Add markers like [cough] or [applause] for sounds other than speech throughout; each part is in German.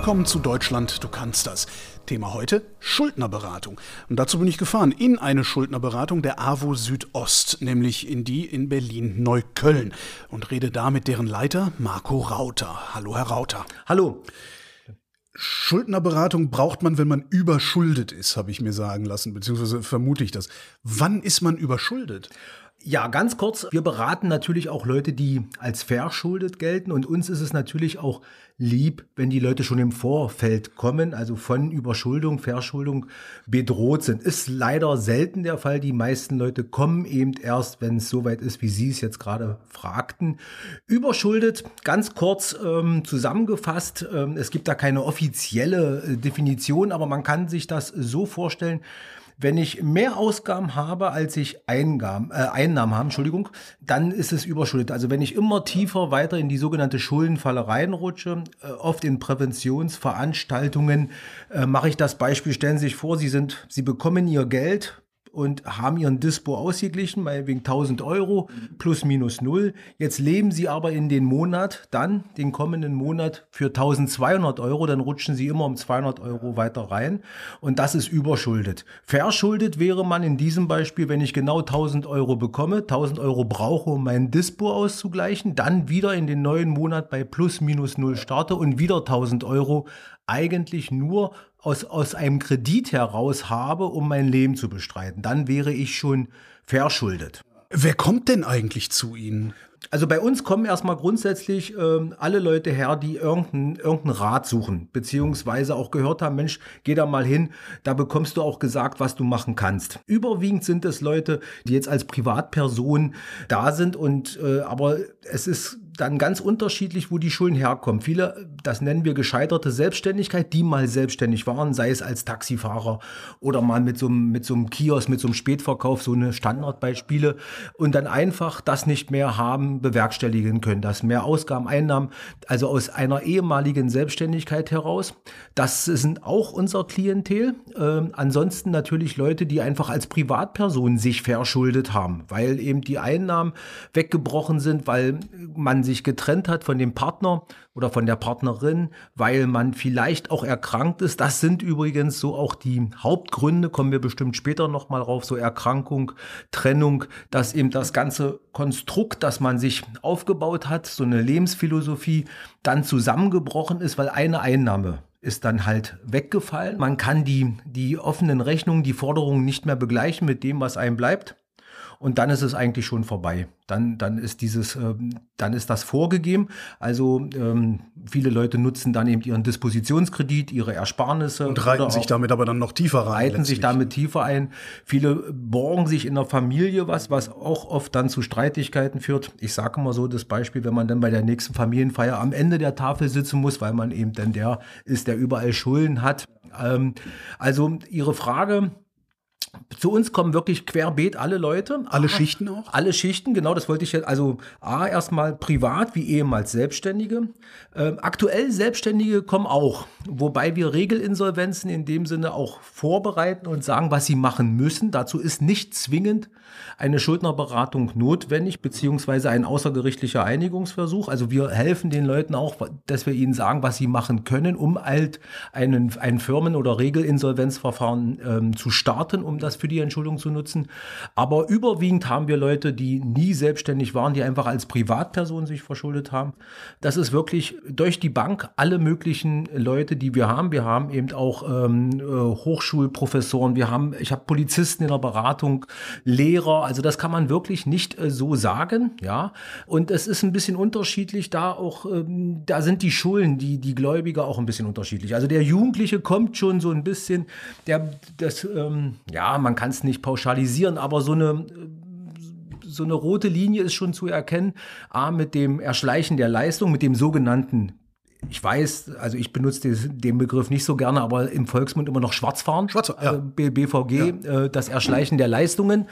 Willkommen zu Deutschland, du kannst das. Thema heute Schuldnerberatung. Und dazu bin ich gefahren in eine Schuldnerberatung der AWO Südost, nämlich in die in Berlin-Neukölln und rede da mit deren Leiter Marco Rauter. Hallo, Herr Rauter. Hallo. Schuldnerberatung braucht man, wenn man überschuldet ist, habe ich mir sagen lassen, beziehungsweise vermute ich das. Wann ist man überschuldet? Ja, ganz kurz. Wir beraten natürlich auch Leute, die als verschuldet gelten. Und uns ist es natürlich auch lieb, wenn die Leute schon im Vorfeld kommen, also von Überschuldung, Verschuldung bedroht sind. Ist leider selten der Fall. Die meisten Leute kommen eben erst, wenn es soweit ist, wie Sie es jetzt gerade fragten. Überschuldet, ganz kurz ähm, zusammengefasst. Ähm, es gibt da keine offizielle äh, Definition, aber man kann sich das so vorstellen, wenn ich mehr Ausgaben habe, als ich Eingaben, äh, Einnahmen habe, Entschuldigung, dann ist es überschuldet. Also wenn ich immer tiefer weiter in die sogenannte Schuldenfalle reinrutsche, äh, oft in Präventionsveranstaltungen, äh, mache ich das Beispiel, stellen Sie sich vor, Sie sind, Sie bekommen Ihr Geld und haben ihren Dispo ausgeglichen, meinetwegen 1000 Euro plus minus null. Jetzt leben sie aber in den Monat, dann den kommenden Monat für 1200 Euro, dann rutschen sie immer um 200 Euro weiter rein und das ist überschuldet. Verschuldet wäre man in diesem Beispiel, wenn ich genau 1000 Euro bekomme, 1000 Euro brauche, um meinen Dispo auszugleichen, dann wieder in den neuen Monat bei plus minus null starte und wieder 1000 Euro eigentlich nur aus, aus einem Kredit heraus habe, um mein Leben zu bestreiten. Dann wäre ich schon verschuldet. Wer kommt denn eigentlich zu Ihnen? Also bei uns kommen erstmal grundsätzlich ähm, alle Leute her, die irgendeinen irgendein Rat suchen, beziehungsweise auch gehört haben, Mensch, geh da mal hin, da bekommst du auch gesagt, was du machen kannst. Überwiegend sind es Leute, die jetzt als Privatperson da sind und äh, aber es ist dann ganz unterschiedlich, wo die Schulden herkommen. Viele, das nennen wir gescheiterte Selbstständigkeit, die mal selbstständig waren, sei es als Taxifahrer oder mal mit so einem, mit so einem Kiosk, mit so einem Spätverkauf, so eine Standardbeispiele und dann einfach das nicht mehr haben, bewerkstelligen können. Das mehr Ausgaben, Einnahmen, also aus einer ehemaligen Selbstständigkeit heraus. Das sind auch unser Klientel. Ähm, ansonsten natürlich Leute, die einfach als Privatperson sich verschuldet haben, weil eben die Einnahmen weggebrochen sind, weil man sich sich getrennt hat von dem Partner oder von der Partnerin, weil man vielleicht auch erkrankt ist. Das sind übrigens so auch die Hauptgründe, kommen wir bestimmt später nochmal rauf, so Erkrankung, Trennung, dass eben das ganze Konstrukt, das man sich aufgebaut hat, so eine Lebensphilosophie, dann zusammengebrochen ist, weil eine Einnahme ist dann halt weggefallen. Man kann die, die offenen Rechnungen, die Forderungen nicht mehr begleichen mit dem, was einem bleibt. Und dann ist es eigentlich schon vorbei dann, dann ist dieses, ähm, dann ist das vorgegeben. Also ähm, viele Leute nutzen dann eben ihren Dispositionskredit, ihre Ersparnisse. Und reiten sich damit aber dann noch tiefer rein. Reiten sich damit tiefer ein. Viele borgen sich in der Familie was, was auch oft dann zu Streitigkeiten führt. Ich sage mal so das Beispiel, wenn man dann bei der nächsten Familienfeier am Ende der Tafel sitzen muss, weil man eben dann der ist, der überall Schulden hat. Ähm, also Ihre Frage, zu uns kommen wirklich querbeet alle Leute. Alle Schichten auch? Alle Schichten, genau, das wollte ich jetzt. Also A, erstmal privat wie ehemals Selbstständige. Ähm, aktuell Selbstständige kommen auch, wobei wir Regelinsolvenzen in dem Sinne auch vorbereiten und sagen, was sie machen müssen. Dazu ist nicht zwingend eine Schuldnerberatung notwendig, beziehungsweise ein außergerichtlicher Einigungsversuch. Also wir helfen den Leuten auch, dass wir ihnen sagen, was sie machen können, um halt einen, ein Firmen- oder Regelinsolvenzverfahren ähm, zu starten, um das für die Entschuldung zu nutzen. Aber überwiegend haben wir Leute, die nie selbstständig waren, die einfach als Privatperson sich verschuldet haben. Das ist wirklich durch die Bank alle möglichen Leute, die wir haben. Wir haben eben auch ähm, äh, Hochschulprofessoren, wir haben, ich habe Polizisten in der Beratung, Lehrer, also das kann man wirklich nicht äh, so sagen, ja. Und es ist ein bisschen unterschiedlich, da auch, ähm, da sind die Schulen, die, die Gläubiger auch ein bisschen unterschiedlich. Also der Jugendliche kommt schon so ein bisschen, der, das, ähm, ja, man kann es nicht pauschalisieren, aber so eine so eine rote Linie ist schon zu erkennen. A, mit dem Erschleichen der Leistung, mit dem sogenannten ich weiß, also ich benutze den Begriff nicht so gerne, aber im Volksmund immer noch Schwarzfahren, Schwarz, ja. Äh, BVG, ja. Äh, das Erschleichen der Leistungen.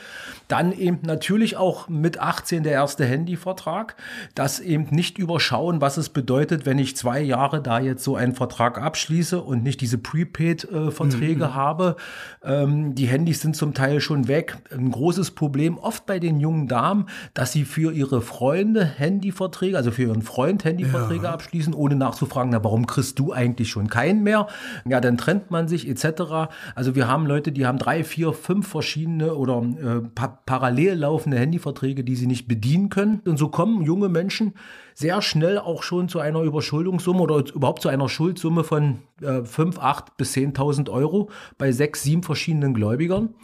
Dann eben natürlich auch mit 18 der erste Handyvertrag, das eben nicht überschauen, was es bedeutet, wenn ich zwei Jahre da jetzt so einen Vertrag abschließe und nicht diese Prepaid-Verträge mhm. habe. Ähm, die Handys sind zum Teil schon weg. Ein großes Problem oft bei den jungen Damen, dass sie für ihre Freunde Handyverträge, also für ihren Freund Handyverträge ja. abschließen, ohne nach nachzufragen, na, warum kriegst du eigentlich schon keinen mehr? Ja, dann trennt man sich etc. Also wir haben Leute, die haben drei, vier, fünf verschiedene oder äh, pa parallel laufende Handyverträge, die sie nicht bedienen können. Und so kommen junge Menschen sehr schnell auch schon zu einer Überschuldungssumme oder überhaupt zu einer Schuldsumme von äh, 5, 8 bis 10.000 Euro bei sechs, sieben verschiedenen Gläubigern.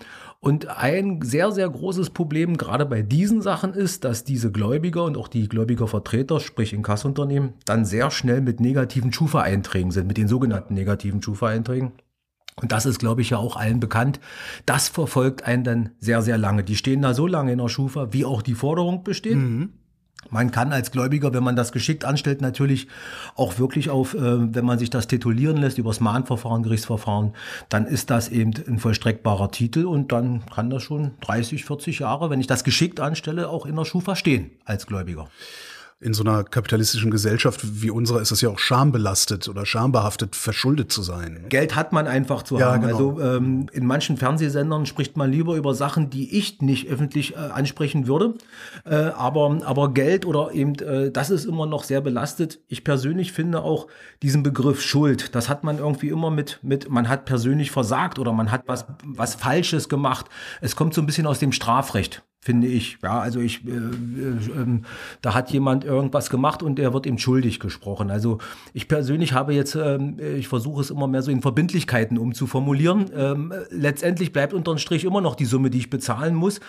Und ein sehr, sehr großes Problem gerade bei diesen Sachen ist, dass diese Gläubiger und auch die Gläubigervertreter, sprich Inkassunternehmen, dann sehr schnell mit negativen Schufa-Einträgen sind, mit den sogenannten negativen Schufa-Einträgen. Und das ist, glaube ich, ja auch allen bekannt. Das verfolgt einen dann sehr, sehr lange. Die stehen da so lange in der Schufa, wie auch die Forderung besteht. Mhm. Man kann als Gläubiger, wenn man das geschickt anstellt, natürlich auch wirklich auf, äh, wenn man sich das titulieren lässt über das Mahnverfahren, Gerichtsverfahren, dann ist das eben ein vollstreckbarer Titel und dann kann das schon 30, 40 Jahre, wenn ich das geschickt anstelle, auch in der Schufa stehen als Gläubiger in so einer kapitalistischen Gesellschaft wie unserer ist es ja auch schambelastet oder schambehaftet, verschuldet zu sein. Geld hat man einfach zu ja, haben. Genau. Also ähm, in manchen Fernsehsendern spricht man lieber über Sachen, die ich nicht öffentlich äh, ansprechen würde. Äh, aber, aber Geld oder eben, äh, das ist immer noch sehr belastet. Ich persönlich finde auch diesen Begriff Schuld, das hat man irgendwie immer mit, mit man hat persönlich versagt oder man hat was, was Falsches gemacht. Es kommt so ein bisschen aus dem Strafrecht finde ich. Ja, also ich, äh, äh, äh, da hat jemand irgendwas gemacht und der wird ihm schuldig gesprochen. Also ich persönlich habe jetzt, ähm, ich versuche es immer mehr so in Verbindlichkeiten umzuformulieren. Ähm, letztendlich bleibt unterm Strich immer noch die Summe, die ich bezahlen muss,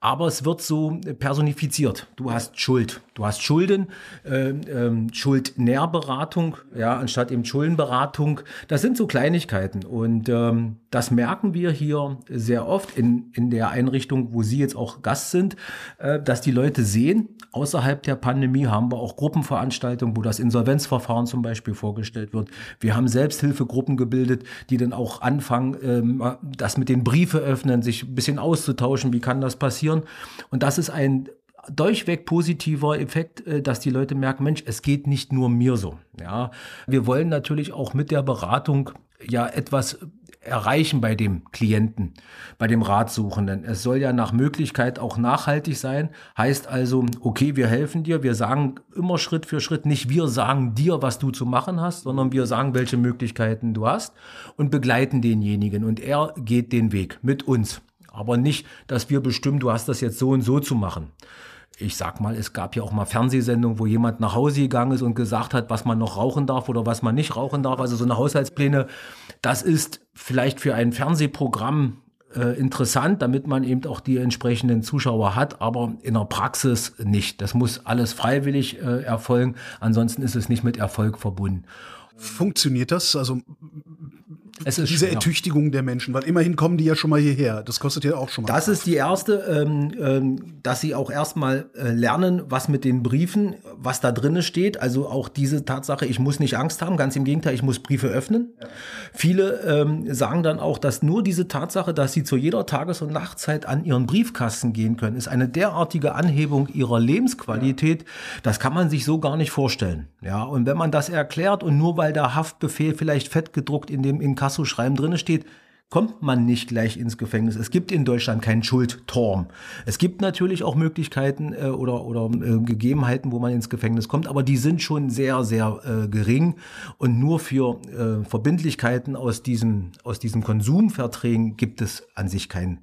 aber es wird so personifiziert. Du hast Schuld, du hast Schulden, ähm, ähm, Schuldnährberatung, ja, anstatt eben Schuldenberatung. Das sind so Kleinigkeiten und ähm, das merken wir hier sehr oft in, in der Einrichtung, wo Sie jetzt auch Gast Gast sind, äh, dass die Leute sehen, außerhalb der Pandemie haben wir auch Gruppenveranstaltungen, wo das Insolvenzverfahren zum Beispiel vorgestellt wird. Wir haben Selbsthilfegruppen gebildet, die dann auch anfangen, ähm, das mit den Briefe öffnen, sich ein bisschen auszutauschen, wie kann das passieren. Und das ist ein durchweg positiver Effekt, äh, dass die Leute merken, Mensch, es geht nicht nur mir so. Ja, wir wollen natürlich auch mit der Beratung ja etwas erreichen bei dem Klienten, bei dem Ratsuchenden. Es soll ja nach Möglichkeit auch nachhaltig sein. Heißt also, okay, wir helfen dir, wir sagen immer Schritt für Schritt, nicht wir sagen dir, was du zu machen hast, sondern wir sagen, welche Möglichkeiten du hast und begleiten denjenigen und er geht den Weg mit uns. Aber nicht, dass wir bestimmen, du hast das jetzt so und so zu machen ich sag mal, es gab ja auch mal Fernsehsendungen, wo jemand nach Hause gegangen ist und gesagt hat, was man noch rauchen darf oder was man nicht rauchen darf. Also so eine Haushaltspläne, das ist vielleicht für ein Fernsehprogramm äh, interessant, damit man eben auch die entsprechenden Zuschauer hat, aber in der Praxis nicht. Das muss alles freiwillig äh, erfolgen, ansonsten ist es nicht mit Erfolg verbunden. Funktioniert das? Also es ist diese schwer. Ertüchtigung der Menschen, weil immerhin kommen die ja schon mal hierher. Das kostet ja auch schon mal. Das ist die erste, ähm, ähm, dass sie auch erstmal äh, lernen, was mit den Briefen, was da drinne steht. Also auch diese Tatsache, ich muss nicht Angst haben, ganz im Gegenteil, ich muss Briefe öffnen. Ja. Viele ähm, sagen dann auch, dass nur diese Tatsache, dass sie zu jeder Tages- und Nachtzeit an ihren Briefkasten gehen können, ist eine derartige Anhebung ihrer Lebensqualität. Ja. Das kann man sich so gar nicht vorstellen. Ja, und wenn man das erklärt und nur weil der Haftbefehl vielleicht fett gedruckt in dem Inkasso Inkasso-Schreiben drin steht, kommt man nicht gleich ins Gefängnis. Es gibt in Deutschland keinen Schuldturm. Es gibt natürlich auch Möglichkeiten äh, oder, oder äh, Gegebenheiten, wo man ins Gefängnis kommt, aber die sind schon sehr, sehr äh, gering. Und nur für äh, Verbindlichkeiten aus diesen, aus diesen Konsumverträgen gibt es an sich keinen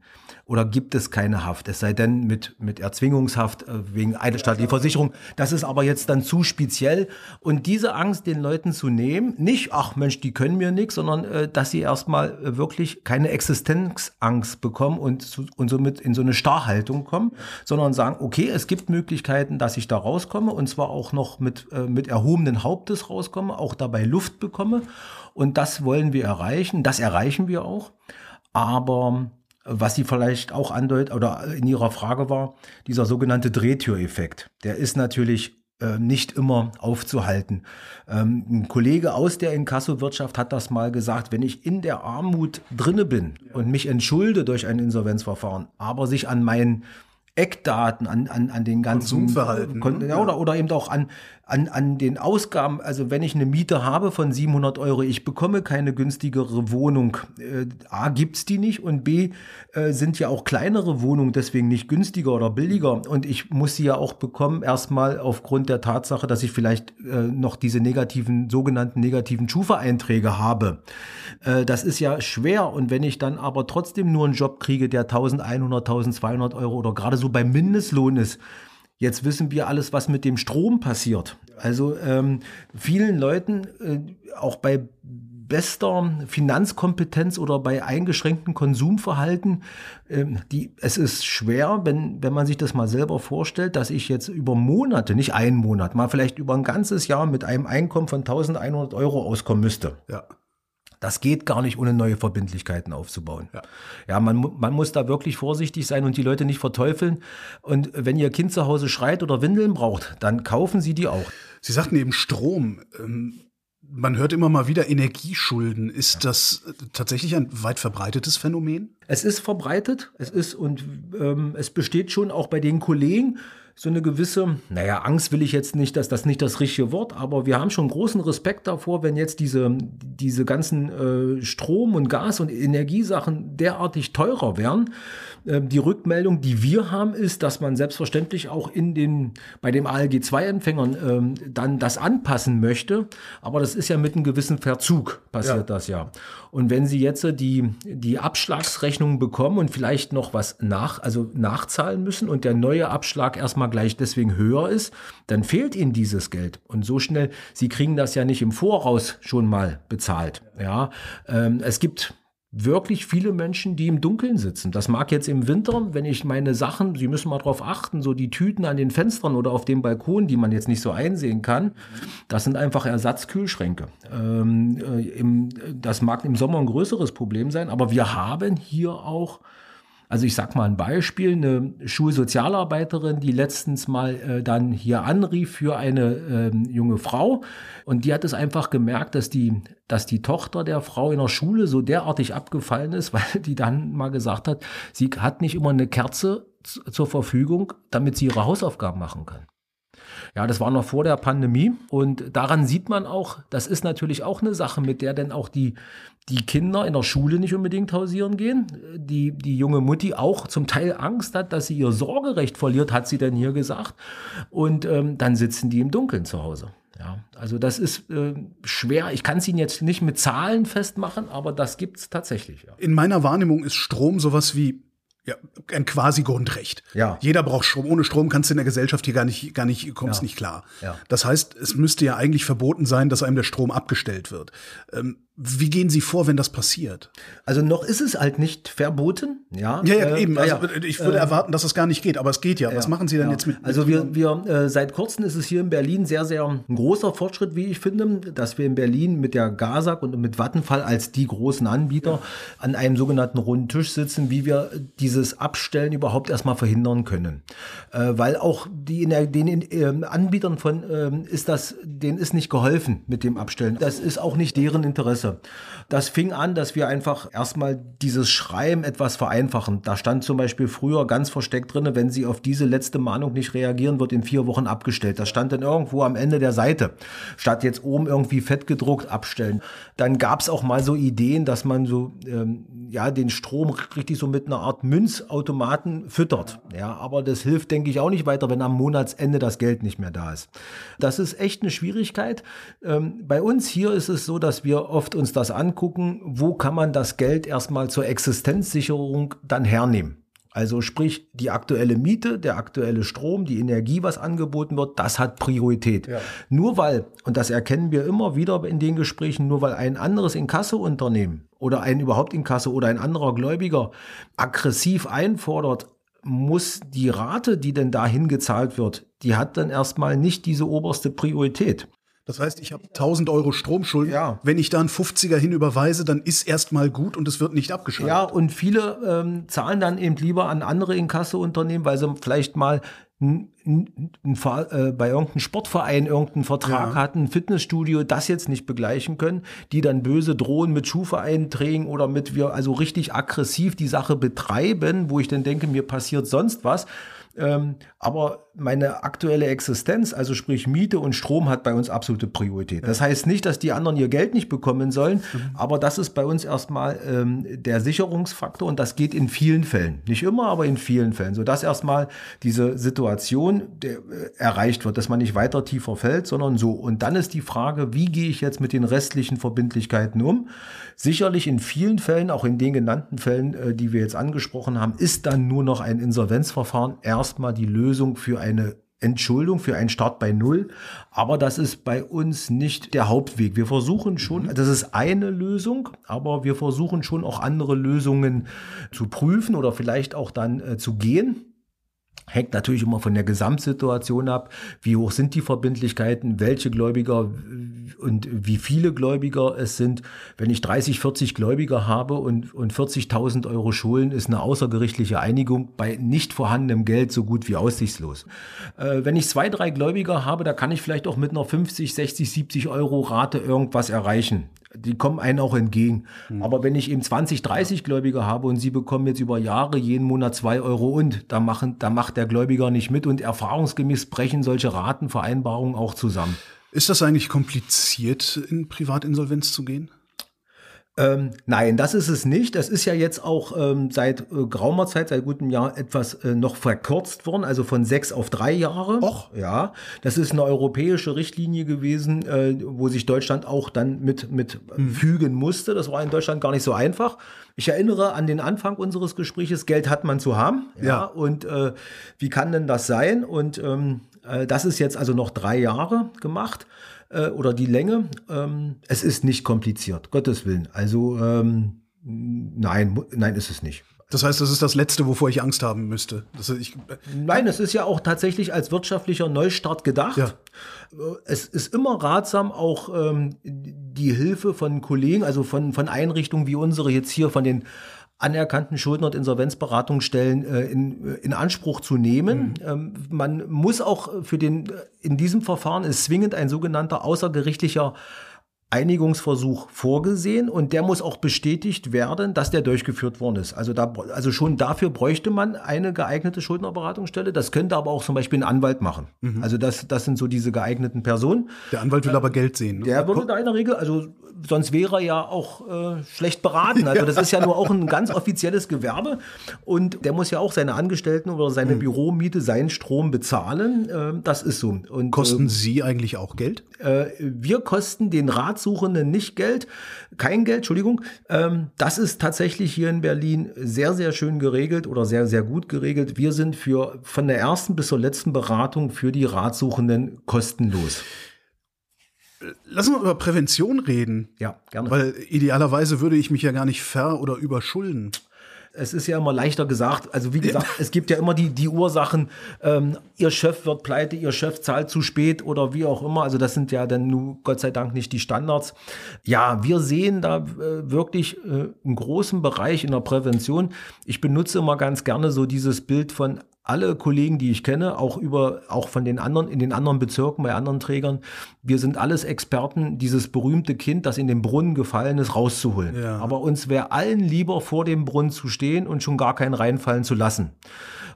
oder gibt es keine Haft? Es sei denn mit, mit Erzwingungshaft äh, wegen eidesstaatlicher Versicherung. Das ist aber jetzt dann zu speziell. Und diese Angst den Leuten zu nehmen, nicht, ach Mensch, die können mir nichts, sondern äh, dass sie erstmal äh, wirklich keine Existenzangst bekommen und, zu, und somit in so eine Starrhaltung kommen, sondern sagen, okay, es gibt Möglichkeiten, dass ich da rauskomme und zwar auch noch mit, mit erhobenen Hauptes rauskomme, auch dabei Luft bekomme. Und das wollen wir erreichen. Das erreichen wir auch. Aber was sie vielleicht auch andeutet oder in ihrer Frage war, dieser sogenannte Drehtüreffekt. Der ist natürlich äh, nicht immer aufzuhalten. Ähm, ein Kollege aus der Inkassowirtschaft hat das mal gesagt, wenn ich in der Armut drinne bin und mich entschulde durch ein Insolvenzverfahren, aber sich an meinen Eckdaten, an, an, an den ganzen Konsumverhalten. Kon ja, oder, oder eben auch an, an, an den Ausgaben, also wenn ich eine Miete habe von 700 Euro, ich bekomme keine günstigere Wohnung. Äh, A, gibt's die nicht und B, äh, sind ja auch kleinere Wohnungen deswegen nicht günstiger oder billiger. Und ich muss sie ja auch bekommen, erstmal aufgrund der Tatsache, dass ich vielleicht äh, noch diese negativen, sogenannten negativen Schufa-Einträge habe. Äh, das ist ja schwer. Und wenn ich dann aber trotzdem nur einen Job kriege, der 1100, 1200 Euro oder gerade so beim Mindestlohn ist, Jetzt wissen wir alles, was mit dem Strom passiert. Also ähm, vielen Leuten, äh, auch bei bester Finanzkompetenz oder bei eingeschränktem Konsumverhalten, äh, die, es ist schwer, wenn, wenn man sich das mal selber vorstellt, dass ich jetzt über Monate, nicht einen Monat, mal vielleicht über ein ganzes Jahr mit einem Einkommen von 1100 Euro auskommen müsste. Ja. Das geht gar nicht, ohne neue Verbindlichkeiten aufzubauen. Ja, ja man, man muss da wirklich vorsichtig sein und die Leute nicht verteufeln. Und wenn ihr Kind zu Hause schreit oder Windeln braucht, dann kaufen Sie die auch. Sie sagten eben Strom. Ähm, man hört immer mal wieder Energieschulden. Ist ja. das tatsächlich ein weit verbreitetes Phänomen? Es ist verbreitet. Es ist und ähm, es besteht schon auch bei den Kollegen so eine gewisse, naja, Angst will ich jetzt nicht, dass das nicht das richtige Wort, aber wir haben schon großen Respekt davor, wenn jetzt diese, diese ganzen äh, Strom- und Gas- und Energiesachen derartig teurer wären. Äh, die Rückmeldung, die wir haben, ist, dass man selbstverständlich auch in den, bei den ALG-2-Empfängern äh, dann das anpassen möchte. Aber das ist ja mit einem gewissen Verzug passiert ja. das ja. Und wenn Sie jetzt die, die Abschlagsrechnung bekommen und vielleicht noch was nach, also nachzahlen müssen und der neue Abschlag erstmal gleich deswegen höher ist, dann fehlt Ihnen dieses Geld. Und so schnell, Sie kriegen das ja nicht im Voraus schon mal bezahlt. Ja, ähm, es gibt wirklich viele Menschen, die im Dunkeln sitzen. Das mag jetzt im Winter, wenn ich meine Sachen, Sie müssen mal drauf achten, so die Tüten an den Fenstern oder auf dem Balkon, die man jetzt nicht so einsehen kann, das sind einfach Ersatzkühlschränke. Ähm, äh, im, das mag im Sommer ein größeres Problem sein, aber wir haben hier auch also ich sag mal ein Beispiel, eine Schulsozialarbeiterin, die letztens mal äh, dann hier anrief für eine äh, junge Frau und die hat es einfach gemerkt, dass die, dass die Tochter der Frau in der Schule so derartig abgefallen ist, [laughs] weil die dann mal gesagt hat, sie hat nicht immer eine Kerze zur Verfügung, damit sie ihre Hausaufgaben machen kann. Ja, das war noch vor der Pandemie und daran sieht man auch, das ist natürlich auch eine Sache, mit der denn auch die, die Kinder in der Schule nicht unbedingt hausieren gehen. Die, die junge Mutti auch zum Teil Angst hat, dass sie ihr Sorgerecht verliert, hat sie denn hier gesagt. Und ähm, dann sitzen die im Dunkeln zu Hause. Ja, also das ist äh, schwer. Ich kann es Ihnen jetzt nicht mit Zahlen festmachen, aber das gibt es tatsächlich. Ja. In meiner Wahrnehmung ist Strom sowas wie ja, ein quasi Grundrecht. Ja. Jeder braucht Strom. Ohne Strom kannst du in der Gesellschaft hier gar nicht, gar nicht, kommst ja. nicht klar. Ja. Das heißt, es müsste ja eigentlich verboten sein, dass einem der Strom abgestellt wird. Ähm, wie gehen Sie vor, wenn das passiert? Also noch ist es halt nicht verboten, ja. Ja, ja äh, eben. Also ich würde äh, erwarten, dass es gar nicht geht, aber es geht ja. Was machen Sie denn ja. jetzt mit? Also wir, wir äh, seit kurzem ist es hier in Berlin sehr, sehr ein großer Fortschritt, wie ich finde, dass wir in Berlin mit der GASAG und mit Vattenfall als die großen Anbieter ja. an einem sogenannten runden Tisch sitzen, wie wir dieses Abstellen überhaupt erstmal verhindern können. Äh, weil auch die den äh, Anbietern von ähm, ist das, denen ist nicht geholfen mit dem Abstellen. Das ist auch nicht deren Interesse. Größe. Das fing an, dass wir einfach erstmal dieses Schreiben etwas vereinfachen. Da stand zum Beispiel früher ganz versteckt drin, wenn Sie auf diese letzte Mahnung nicht reagieren, wird in vier Wochen abgestellt. Das stand dann irgendwo am Ende der Seite. Statt jetzt oben irgendwie fett gedruckt abstellen. Dann gab es auch mal so Ideen, dass man so ähm, ja den Strom richtig so mit einer Art Münzautomaten füttert. Ja, aber das hilft, denke ich, auch nicht weiter, wenn am Monatsende das Geld nicht mehr da ist. Das ist echt eine Schwierigkeit. Ähm, bei uns hier ist es so, dass wir oft uns das angucken, wo kann man das Geld erstmal zur Existenzsicherung dann hernehmen. Also sprich, die aktuelle Miete, der aktuelle Strom, die Energie, was angeboten wird, das hat Priorität. Ja. Nur weil, und das erkennen wir immer wieder in den Gesprächen, nur weil ein anderes Inkasseunternehmen oder ein überhaupt Inkasse oder ein anderer Gläubiger aggressiv einfordert, muss die Rate, die denn dahin gezahlt wird, die hat dann erstmal nicht diese oberste Priorität. Das heißt, ich habe 1000 Euro Stromschulden. Ja. Wenn ich da einen 50er hin überweise, dann ist erstmal gut und es wird nicht abgeschaltet. Ja, und viele ähm, zahlen dann eben lieber an andere Inkasseunternehmen, weil sie vielleicht mal ein, ein, ein, äh, bei irgendeinem Sportverein irgendeinen Vertrag ja. hatten, Fitnessstudio, das jetzt nicht begleichen können, die dann böse drohen mit Schuhvereinträgen oder mit wir also richtig aggressiv die Sache betreiben, wo ich dann denke, mir passiert sonst was. Ähm, aber meine aktuelle Existenz, also sprich Miete und Strom, hat bei uns absolute Priorität. Das heißt nicht, dass die anderen ihr Geld nicht bekommen sollen, mhm. aber das ist bei uns erstmal ähm, der Sicherungsfaktor und das geht in vielen Fällen. Nicht immer, aber in vielen Fällen. Sodass erstmal diese Situation der, äh, erreicht wird, dass man nicht weiter tiefer fällt, sondern so. Und dann ist die Frage, wie gehe ich jetzt mit den restlichen Verbindlichkeiten um? Sicherlich in vielen Fällen, auch in den genannten Fällen, äh, die wir jetzt angesprochen haben, ist dann nur noch ein Insolvenzverfahren erstmal die Lösung für eine Entschuldung für einen Start bei Null. Aber das ist bei uns nicht der Hauptweg. Wir versuchen schon, mhm. das ist eine Lösung, aber wir versuchen schon auch andere Lösungen zu prüfen oder vielleicht auch dann äh, zu gehen. Hängt natürlich immer von der Gesamtsituation ab. Wie hoch sind die Verbindlichkeiten? Welche Gläubiger und wie viele Gläubiger es sind? Wenn ich 30, 40 Gläubiger habe und, und 40.000 Euro Schulden, ist eine außergerichtliche Einigung bei nicht vorhandenem Geld so gut wie aussichtslos. Äh, wenn ich zwei, drei Gläubiger habe, da kann ich vielleicht auch mit einer 50, 60, 70 Euro Rate irgendwas erreichen die kommen einen auch entgegen. Mhm. Aber wenn ich eben 20, 30 Gläubiger habe und sie bekommen jetzt über Jahre jeden Monat zwei Euro und, da, machen, da macht der Gläubiger nicht mit und erfahrungsgemäß brechen solche Ratenvereinbarungen auch zusammen. Ist das eigentlich kompliziert, in Privatinsolvenz zu gehen? Ähm, nein, das ist es nicht. Das ist ja jetzt auch ähm, seit äh, geraumer Zeit, seit gutem Jahr etwas äh, noch verkürzt worden, also von sechs auf drei Jahre. Och. Ja, das ist eine europäische Richtlinie gewesen, äh, wo sich Deutschland auch dann mit, mit hm. fügen musste. Das war in Deutschland gar nicht so einfach. Ich erinnere an den Anfang unseres Gespräches, Geld hat man zu haben. Ja. ja und äh, wie kann denn das sein? Und ähm, äh, das ist jetzt also noch drei Jahre gemacht äh, oder die Länge. Ähm, es ist nicht kompliziert, Gottes Willen. Also ähm, nein, nein ist es nicht. Das heißt, das ist das Letzte, wovor ich Angst haben müsste. Ich, Nein, es ist ja auch tatsächlich als wirtschaftlicher Neustart gedacht. Ja. Äh, es ist immer ratsam, auch ähm, die Hilfe von Kollegen, also von, von Einrichtungen wie unsere jetzt hier, von den anerkannten Schulden- und Insolvenzberatungsstellen äh, in, in Anspruch zu nehmen. Mhm. Ähm, man muss auch für den, in diesem Verfahren ist zwingend ein sogenannter außergerichtlicher Einigungsversuch vorgesehen und der muss auch bestätigt werden, dass der durchgeführt worden ist. Also, da, also schon dafür bräuchte man eine geeignete Schuldnerberatungsstelle. Das könnte aber auch zum Beispiel ein Anwalt machen. Mhm. Also das, das sind so diese geeigneten Personen. Der Anwalt will äh, aber Geld sehen. Ne? Der würde da in der Regel, also sonst wäre er ja auch äh, schlecht beraten. Also das ist ja nur auch ein ganz offizielles Gewerbe und der muss ja auch seine Angestellten oder seine mhm. Büromiete, seinen Strom bezahlen. Äh, das ist so. Und, kosten äh, Sie eigentlich auch Geld? Äh, wir kosten den Ratsuchenden nicht Geld, kein Geld, Entschuldigung. Ähm, das ist tatsächlich hier in Berlin sehr, sehr schön geregelt oder sehr, sehr gut geregelt. Wir sind für von der ersten bis zur letzten Beratung für die Ratsuchenden kostenlos. Lass uns über Prävention reden. Ja, gerne. Weil idealerweise würde ich mich ja gar nicht ver- oder überschulden. Es ist ja immer leichter gesagt. Also wie gesagt, es gibt ja immer die, die Ursachen, ähm, ihr Chef wird pleite, ihr Chef zahlt zu spät oder wie auch immer. Also das sind ja dann nur Gott sei Dank nicht die Standards. Ja, wir sehen da äh, wirklich äh, einen großen Bereich in der Prävention. Ich benutze immer ganz gerne so dieses Bild von alle Kollegen, die ich kenne, auch über, auch von den anderen, in den anderen Bezirken, bei anderen Trägern, wir sind alles Experten, dieses berühmte Kind, das in den Brunnen gefallen ist, rauszuholen. Ja. Aber uns wäre allen lieber vor dem Brunnen zu stehen und schon gar keinen reinfallen zu lassen.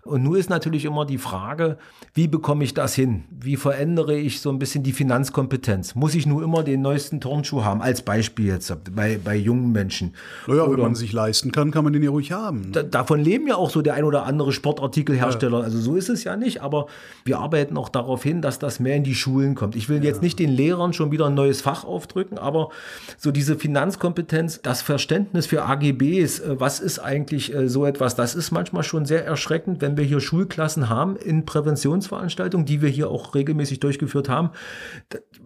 Und nun ist natürlich immer die Frage, wie bekomme ich das hin? Wie verändere ich so ein bisschen die Finanzkompetenz? Muss ich nur immer den neuesten Turnschuh haben, als Beispiel jetzt bei, bei jungen Menschen? Naja, oder, wenn man sich leisten kann, kann man den ja ruhig haben. Da, davon leben ja auch so der ein oder andere Sportartikelhersteller. Ja. Also so ist es ja nicht, aber wir arbeiten auch darauf hin, dass das mehr in die Schulen kommt. Ich will ja. jetzt nicht den Lehrern schon wieder ein neues Fach aufdrücken, aber so diese Finanzkompetenz, das Verständnis für AGBs, äh, was ist eigentlich äh, so etwas, das ist manchmal schon sehr erschreckend, wenn wenn wir hier Schulklassen haben in Präventionsveranstaltungen, die wir hier auch regelmäßig durchgeführt haben,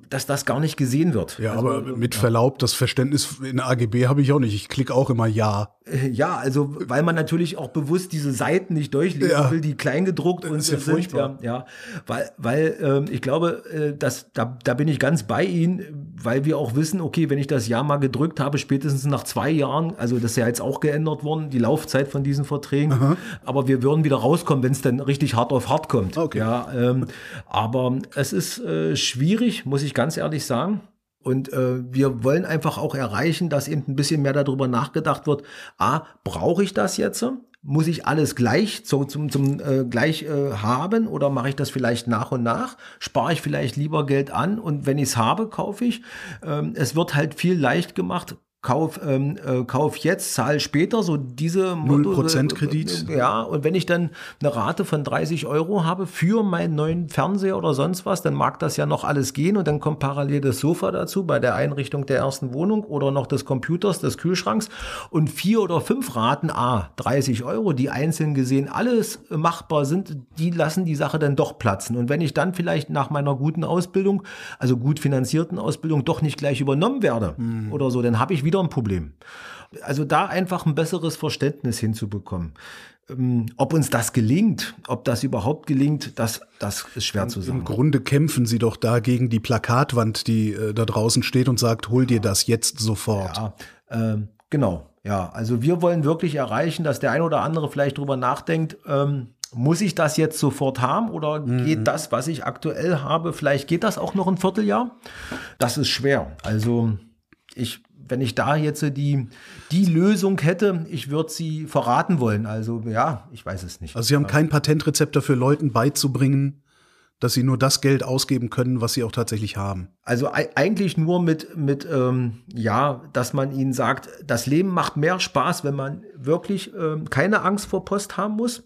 dass das gar nicht gesehen wird. Ja, also, aber mit Verlaub, das Verständnis in AGB habe ich auch nicht. Ich klicke auch immer Ja. Ja, also weil man natürlich auch bewusst diese Seiten nicht durchlesen ja. will, die kleingedruckt und ist ja sind. Ja, ja, weil, weil ähm, ich glaube, äh, dass, da, da bin ich ganz bei Ihnen, weil wir auch wissen, okay, wenn ich das Ja mal gedrückt habe, spätestens nach zwei Jahren, also das ist ja jetzt auch geändert worden, die Laufzeit von diesen Verträgen, Aha. aber wir würden wieder rauskommen, wenn es dann richtig hart auf hart kommt. Okay. Ja, ähm, aber es ist äh, schwierig, muss ich ganz ehrlich sagen. Und äh, wir wollen einfach auch erreichen, dass eben ein bisschen mehr darüber nachgedacht wird. A, brauche ich das jetzt? muss ich alles gleich zum, zum, zum äh, gleich äh, haben oder mache ich das vielleicht nach und nach? Spare ich vielleicht lieber Geld an und wenn ich es habe, kaufe ich. Ähm, es wird halt viel leicht gemacht. Kauf, ähm, äh, kauf jetzt, zahl später, so diese Motto, 0% Kredit. Äh, ja, und wenn ich dann eine Rate von 30 Euro habe für meinen neuen Fernseher oder sonst was, dann mag das ja noch alles gehen und dann kommt parallel das Sofa dazu bei der Einrichtung der ersten Wohnung oder noch des Computers, des Kühlschranks und vier oder fünf Raten, a, 30 Euro, die einzeln gesehen alles machbar sind, die lassen die Sache dann doch platzen. Und wenn ich dann vielleicht nach meiner guten Ausbildung, also gut finanzierten Ausbildung, doch nicht gleich übernommen werde mhm. oder so, dann habe ich wieder wieder ein Problem. Also da einfach ein besseres Verständnis hinzubekommen. Ähm, ob uns das gelingt, ob das überhaupt gelingt, das, das ist schwer zu sagen. Im Grunde kämpfen Sie doch da gegen die Plakatwand, die äh, da draußen steht und sagt, hol dir das jetzt sofort. Ja, äh, genau. Ja, also wir wollen wirklich erreichen, dass der ein oder andere vielleicht drüber nachdenkt, ähm, muss ich das jetzt sofort haben oder mhm. geht das, was ich aktuell habe, vielleicht geht das auch noch ein Vierteljahr? Das ist schwer. Also ich wenn ich da jetzt die, die Lösung hätte, ich würde sie verraten wollen. Also ja, ich weiß es nicht. Also Sie haben kein Patentrezept dafür, Leuten beizubringen, dass sie nur das Geld ausgeben können, was sie auch tatsächlich haben. Also eigentlich nur mit, mit ähm, ja, dass man ihnen sagt, das Leben macht mehr Spaß, wenn man wirklich ähm, keine Angst vor Post haben muss.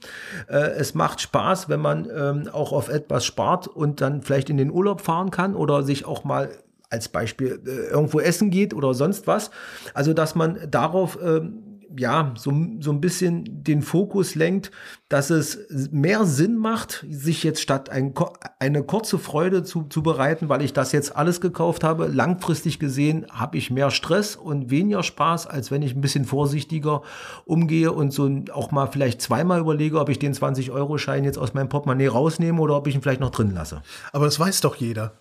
Äh, es macht Spaß, wenn man ähm, auch auf etwas spart und dann vielleicht in den Urlaub fahren kann oder sich auch mal als Beispiel äh, irgendwo essen geht oder sonst was. Also, dass man darauf ähm, ja, so, so ein bisschen den Fokus lenkt, dass es mehr Sinn macht, sich jetzt statt ein, eine kurze Freude zu, zu bereiten, weil ich das jetzt alles gekauft habe. Langfristig gesehen habe ich mehr Stress und weniger Spaß, als wenn ich ein bisschen vorsichtiger umgehe und so auch mal vielleicht zweimal überlege, ob ich den 20-Euro-Schein jetzt aus meinem Portemonnaie rausnehme oder ob ich ihn vielleicht noch drin lasse. Aber das weiß doch jeder.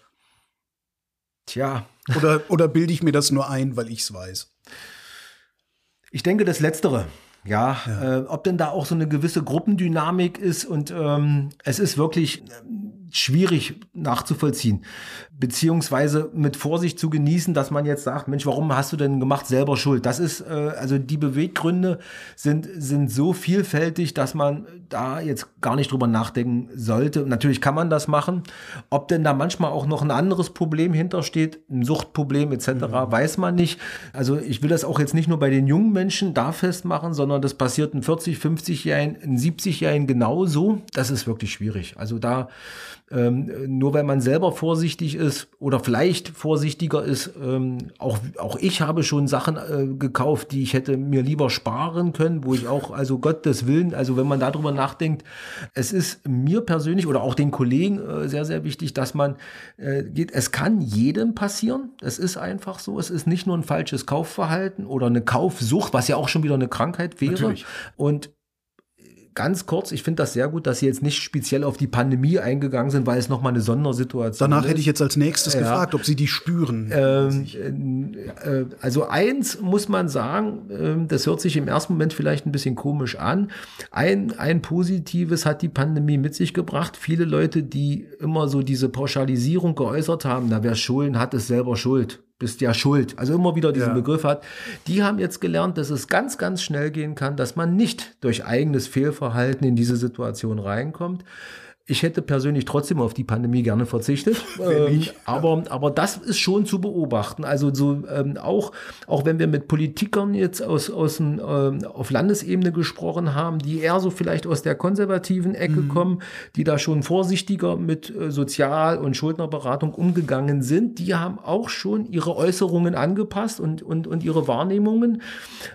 Tja. Oder, oder bilde ich mir das nur ein, weil ich es weiß? Ich denke, das Letztere. Ja, ja. Äh, ob denn da auch so eine gewisse Gruppendynamik ist und ähm, es ist wirklich ähm, schwierig nachzuvollziehen beziehungsweise mit Vorsicht zu genießen, dass man jetzt sagt, Mensch, warum hast du denn gemacht, selber schuld? Das ist, äh, also die Beweggründe sind, sind so vielfältig, dass man da jetzt gar nicht drüber nachdenken sollte. Natürlich kann man das machen. Ob denn da manchmal auch noch ein anderes Problem hintersteht, ein Suchtproblem etc., mhm. weiß man nicht. Also ich will das auch jetzt nicht nur bei den jungen Menschen da festmachen, sondern das passiert in 40, 50-Jährigen, in 70-Jährigen genauso. Das ist wirklich schwierig. Also da, ähm, nur weil man selber vorsichtig ist, oder vielleicht vorsichtiger ist. Ähm, auch, auch ich habe schon Sachen äh, gekauft, die ich hätte mir lieber sparen können, wo ich auch, also Gottes Willen, also wenn man darüber nachdenkt, es ist mir persönlich oder auch den Kollegen äh, sehr, sehr wichtig, dass man äh, geht, es kann jedem passieren. Es ist einfach so. Es ist nicht nur ein falsches Kaufverhalten oder eine Kaufsucht, was ja auch schon wieder eine Krankheit wäre. Natürlich. Und ganz kurz, ich finde das sehr gut, dass Sie jetzt nicht speziell auf die Pandemie eingegangen sind, weil es nochmal eine Sondersituation Danach ist. hätte ich jetzt als nächstes ja. gefragt, ob Sie die spüren. Ähm, äh, also eins muss man sagen, äh, das hört sich im ersten Moment vielleicht ein bisschen komisch an. Ein, ein Positives hat die Pandemie mit sich gebracht. Viele Leute, die immer so diese Pauschalisierung geäußert haben, na wer Schulden hat, ist selber schuld bist ja schuld, also immer wieder diesen ja. Begriff hat, die haben jetzt gelernt, dass es ganz, ganz schnell gehen kann, dass man nicht durch eigenes Fehlverhalten in diese Situation reinkommt. Ich hätte persönlich trotzdem auf die Pandemie gerne verzichtet. [laughs] Ähm, aber, aber das ist schon zu beobachten. Also so ähm, auch, auch wenn wir mit Politikern jetzt aus, aus ähm, auf Landesebene gesprochen haben, die eher so vielleicht aus der konservativen Ecke mhm. kommen, die da schon vorsichtiger mit äh, Sozial- und Schuldnerberatung umgegangen sind, die haben auch schon ihre Äußerungen angepasst und, und, und ihre Wahrnehmungen.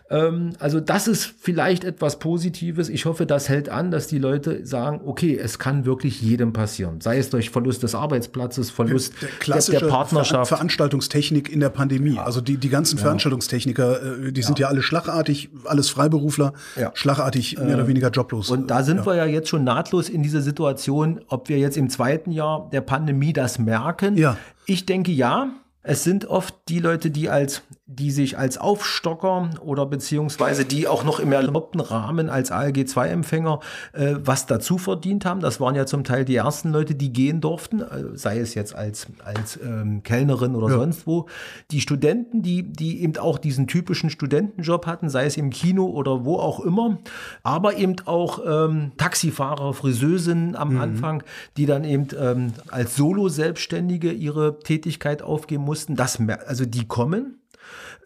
Ähm, also das ist vielleicht etwas Positives. Ich hoffe, das hält an, dass die Leute sagen, okay, es kann wirklich wirklich jedem passieren. Sei es durch Verlust des Arbeitsplatzes, Verlust der, der, der Partnerschaft. Ver Veranstaltungstechnik in der Pandemie. Ja. Also die, die ganzen ja. Veranstaltungstechniker, äh, die sind ja. ja alle schlagartig, alles Freiberufler, schlagartig mehr oder äh, weniger joblos. Und da sind wir ja jetzt schon nahtlos in dieser Situation, ob wir jetzt im zweiten Jahr der Pandemie das merken. Ja. Ich denke ja. Es sind oft die Leute, die als die sich als Aufstocker oder beziehungsweise die auch noch im erlaubten Rahmen als ALG-2-Empfänger äh, was dazu verdient haben. Das waren ja zum Teil die ersten Leute, die gehen durften, äh, sei es jetzt als, als ähm, Kellnerin oder ja. sonst wo. Die Studenten, die, die eben auch diesen typischen Studentenjob hatten, sei es im Kino oder wo auch immer, aber eben auch ähm, Taxifahrer, Friseusinnen am mhm. Anfang, die dann eben ähm, als Solo-Selbstständige ihre Tätigkeit aufgeben mussten. Das, also die kommen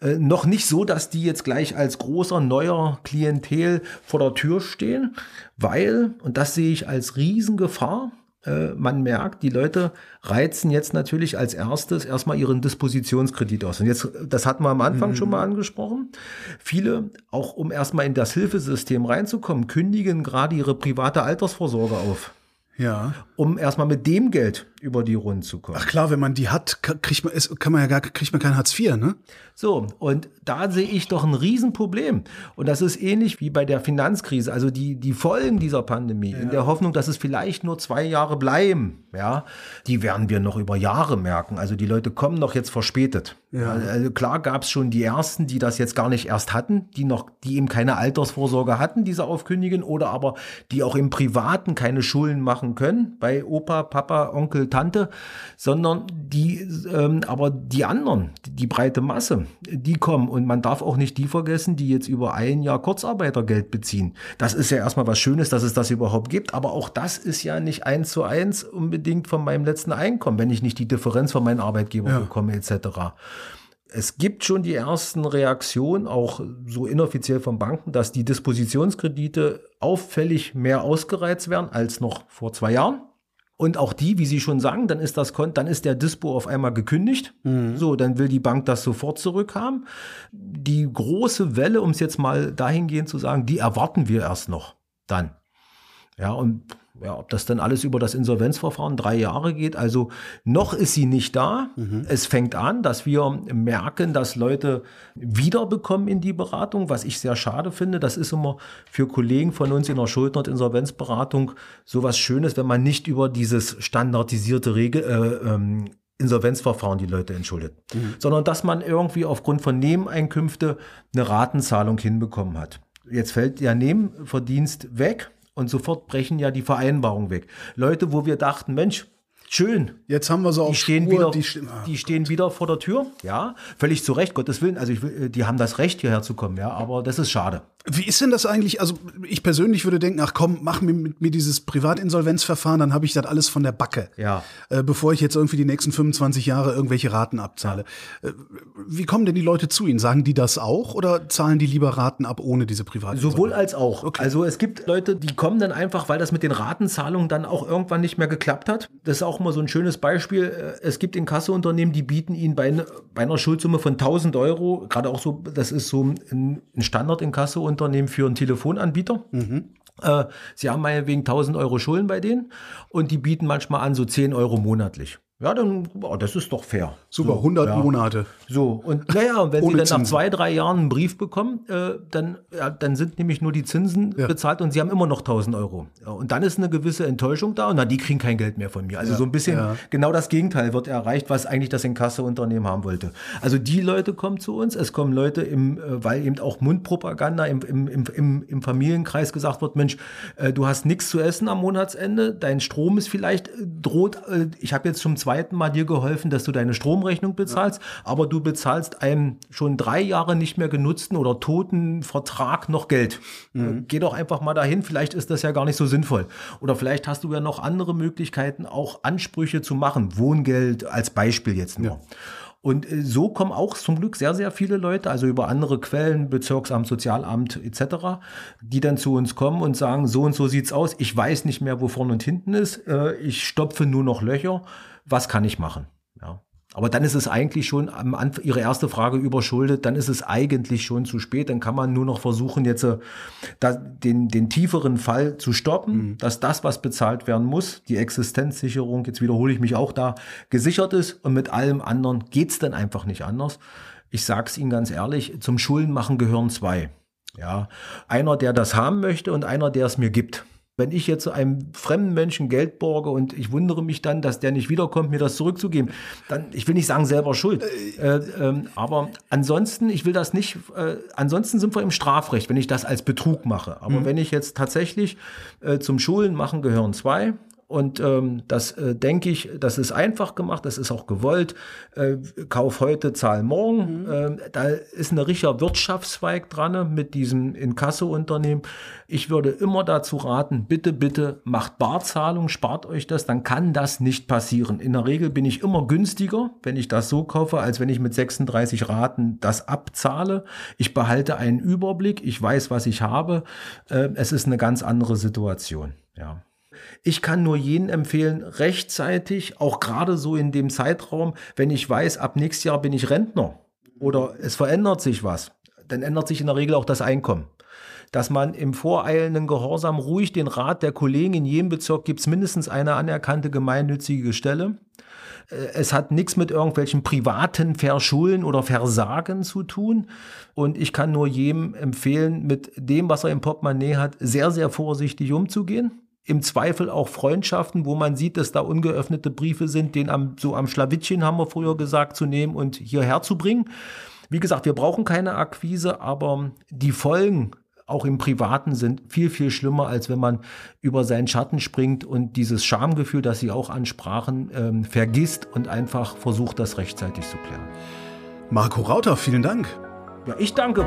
äh, noch nicht so, dass die jetzt gleich als großer neuer Klientel vor der Tür stehen, weil, und das sehe ich als Riesengefahr, äh, man merkt, die Leute reizen jetzt natürlich als erstes erstmal ihren Dispositionskredit aus. Und jetzt, das hatten wir am Anfang mhm. schon mal angesprochen. Viele, auch um erstmal in das Hilfesystem reinzukommen, kündigen gerade ihre private Altersvorsorge auf. Ja. Um erstmal mit dem Geld über die Runden zu kommen. Ach klar, wenn man die hat, kriegt man, kann man ja gar, kriegt man kein Hartz IV, ne? So, und da sehe ich doch ein Riesenproblem. Und das ist ähnlich wie bei der Finanzkrise. Also die, die Folgen dieser Pandemie, ja. in der Hoffnung, dass es vielleicht nur zwei Jahre bleiben, ja, die werden wir noch über Jahre merken. Also die Leute kommen noch jetzt verspätet. Ja. Also klar gab es schon die ersten, die das jetzt gar nicht erst hatten, die noch, die eben keine Altersvorsorge hatten, diese aufkündigen, oder aber die auch im Privaten keine Schulden machen können, bei Opa, Papa, Onkel, Tante, sondern die, ähm, aber die anderen, die, die breite Masse, die kommen. Und man darf auch nicht die vergessen, die jetzt über ein Jahr Kurzarbeitergeld beziehen. Das ist ja erstmal was Schönes, dass es das überhaupt gibt. Aber auch das ist ja nicht eins zu eins unbedingt von meinem letzten Einkommen, wenn ich nicht die Differenz von meinem Arbeitgeber ja. bekomme, etc. Es gibt schon die ersten Reaktionen, auch so inoffiziell von Banken, dass die Dispositionskredite auffällig mehr ausgereizt werden als noch vor zwei Jahren. Und auch die, wie Sie schon sagen, dann ist das dann ist der Dispo auf einmal gekündigt. Mhm. So, dann will die Bank das sofort zurückhaben. Die große Welle, um es jetzt mal dahingehend zu sagen, die erwarten wir erst noch dann. Ja, und ja, ob das dann alles über das Insolvenzverfahren drei Jahre geht. Also noch ist sie nicht da. Mhm. Es fängt an, dass wir merken, dass Leute wiederbekommen in die Beratung, was ich sehr schade finde. Das ist immer für Kollegen von uns in der Schuldner- und Insolvenzberatung sowas Schönes, wenn man nicht über dieses standardisierte Regel, äh, ähm, Insolvenzverfahren die Leute entschuldet, mhm. sondern dass man irgendwie aufgrund von Nebeneinkünfte eine Ratenzahlung hinbekommen hat. Jetzt fällt der Nebenverdienst weg und sofort brechen ja die Vereinbarungen weg. Leute, wo wir dachten, Mensch, Schön. Jetzt haben wir so die stehen Spur, wieder, die, die, stehen wieder vor der Tür. Ja, völlig zu Recht, Gottes Willen. Also ich, die haben das Recht, hierher zu kommen. Ja, aber das ist schade. Wie ist denn das eigentlich? Also ich persönlich würde denken, ach komm, mach mir mit mir dieses Privatinsolvenzverfahren, dann habe ich das alles von der Backe. Ja. Äh, bevor ich jetzt irgendwie die nächsten 25 Jahre irgendwelche Raten abzahle. Ja. Äh, wie kommen denn die Leute zu Ihnen? Sagen die das auch oder zahlen die lieber Raten ab ohne diese Privatinsolvenz? Sowohl als auch. Okay. Also es gibt Leute, die kommen dann einfach, weil das mit den Ratenzahlungen dann auch irgendwann nicht mehr geklappt hat. Das ist auch mal so ein schönes Beispiel. Äh, es gibt Inkassounternehmen, die bieten Ihnen bei, bei einer Schuldsumme von 1000 Euro, gerade auch so, das ist so ein Standard-Inkasso Unternehmen für einen Telefonanbieter. Mhm. Äh, sie haben meinetwegen 1000 Euro Schulden bei denen und die bieten manchmal an so 10 Euro monatlich. Ja, dann, oh, das ist doch fair. Super, so, 100 ja. Monate. So, und naja, und wenn Sie dann Zinsen. nach zwei, drei Jahren einen Brief bekommen, äh, dann, ja, dann sind nämlich nur die Zinsen ja. bezahlt und Sie haben immer noch 1000 Euro. Und dann ist eine gewisse Enttäuschung da und dann, die kriegen kein Geld mehr von mir. Also so ein bisschen, genau das Gegenteil wird erreicht, was eigentlich das Inkasso-Unternehmen haben wollte. Also die Leute kommen zu uns, es kommen Leute, im, äh, weil eben auch Mundpropaganda im, im, im, im Familienkreis gesagt wird, Mensch, äh, du hast nichts zu essen am Monatsende, dein Strom ist vielleicht äh, droht, äh, ich habe jetzt zum zweiten Mal dir geholfen, dass du deine Stromrechnung bezahlst, ja. aber du bezahlst einem schon drei Jahre nicht mehr genutzten oder toten Vertrag noch Geld. Mhm. Geh doch einfach mal dahin, vielleicht ist das ja gar nicht so sinnvoll. Oder vielleicht hast du ja noch andere Möglichkeiten, auch Ansprüche zu machen. Wohngeld als Beispiel jetzt nur. Ja. Und äh, so kommen auch zum Glück sehr, sehr viele Leute, also über andere Quellen, Bezirksamt, Sozialamt etc., die dann zu uns kommen und sagen, so und so sieht's aus, ich weiß nicht mehr, wo vorne und hinten ist, äh, ich stopfe nur noch Löcher, was kann ich machen? Ja. Aber dann ist es eigentlich schon am Anfang, Ihre erste Frage überschuldet, dann ist es eigentlich schon zu spät. Dann kann man nur noch versuchen, jetzt äh, da, den, den tieferen Fall zu stoppen, mhm. dass das, was bezahlt werden muss, die Existenzsicherung, jetzt wiederhole ich mich auch da, gesichert ist und mit allem anderen geht's dann einfach nicht anders. Ich sage es Ihnen ganz ehrlich, zum Schuldenmachen gehören zwei. Ja, einer, der das haben möchte und einer, der es mir gibt. Wenn ich jetzt einem fremden Menschen Geld borge und ich wundere mich dann, dass der nicht wiederkommt, mir das zurückzugeben, dann, ich will nicht sagen selber schuld. Äh, ähm, aber ansonsten, ich will das nicht, äh, ansonsten sind wir im Strafrecht, wenn ich das als Betrug mache. Aber mhm. wenn ich jetzt tatsächlich äh, zum Schulen machen gehören zwei, und ähm, das äh, denke ich, das ist einfach gemacht, das ist auch gewollt. Äh, Kauf heute, zahl morgen. Mhm. Äh, da ist ein richtiger Wirtschaftszweig dran mit diesem Inkasso-Unternehmen. Ich würde immer dazu raten, bitte, bitte macht Barzahlung, spart euch das, dann kann das nicht passieren. In der Regel bin ich immer günstiger, wenn ich das so kaufe, als wenn ich mit 36 Raten das abzahle. Ich behalte einen Überblick, ich weiß, was ich habe. Äh, es ist eine ganz andere Situation. Ja. Ich kann nur jenen empfehlen, rechtzeitig, auch gerade so in dem Zeitraum, wenn ich weiß, ab nächstes Jahr bin ich Rentner oder es verändert sich was, dann ändert sich in der Regel auch das Einkommen. Dass man im voreilenden Gehorsam ruhig den Rat der Kollegen in jedem Bezirk gibt es mindestens eine anerkannte gemeinnützige Stelle. Äh, es hat nichts mit irgendwelchen privaten Verschulden oder Versagen zu tun. Und ich kann nur jedem empfehlen, mit dem, was er im Portemonnaie hat, sehr, sehr vorsichtig umzugehen im Zweifel auch Freundschaften, wo man sieht, dass da ungeöffnete Briefe sind, den am, so am Schlawittchen haben wir früher gesagt, zu nehmen und hierher zu bringen. Wie gesagt, wir brauchen keine Akquise, aber die Folgen auch im Privaten sind viel, viel schlimmer, als wenn man über seinen Schatten springt und dieses Schamgefühl, das Sie auch ansprachen, ähm, vergisst und einfach versucht, das rechtzeitig zu klären. Marco Rauter, vielen Dank. Ja, ich danke.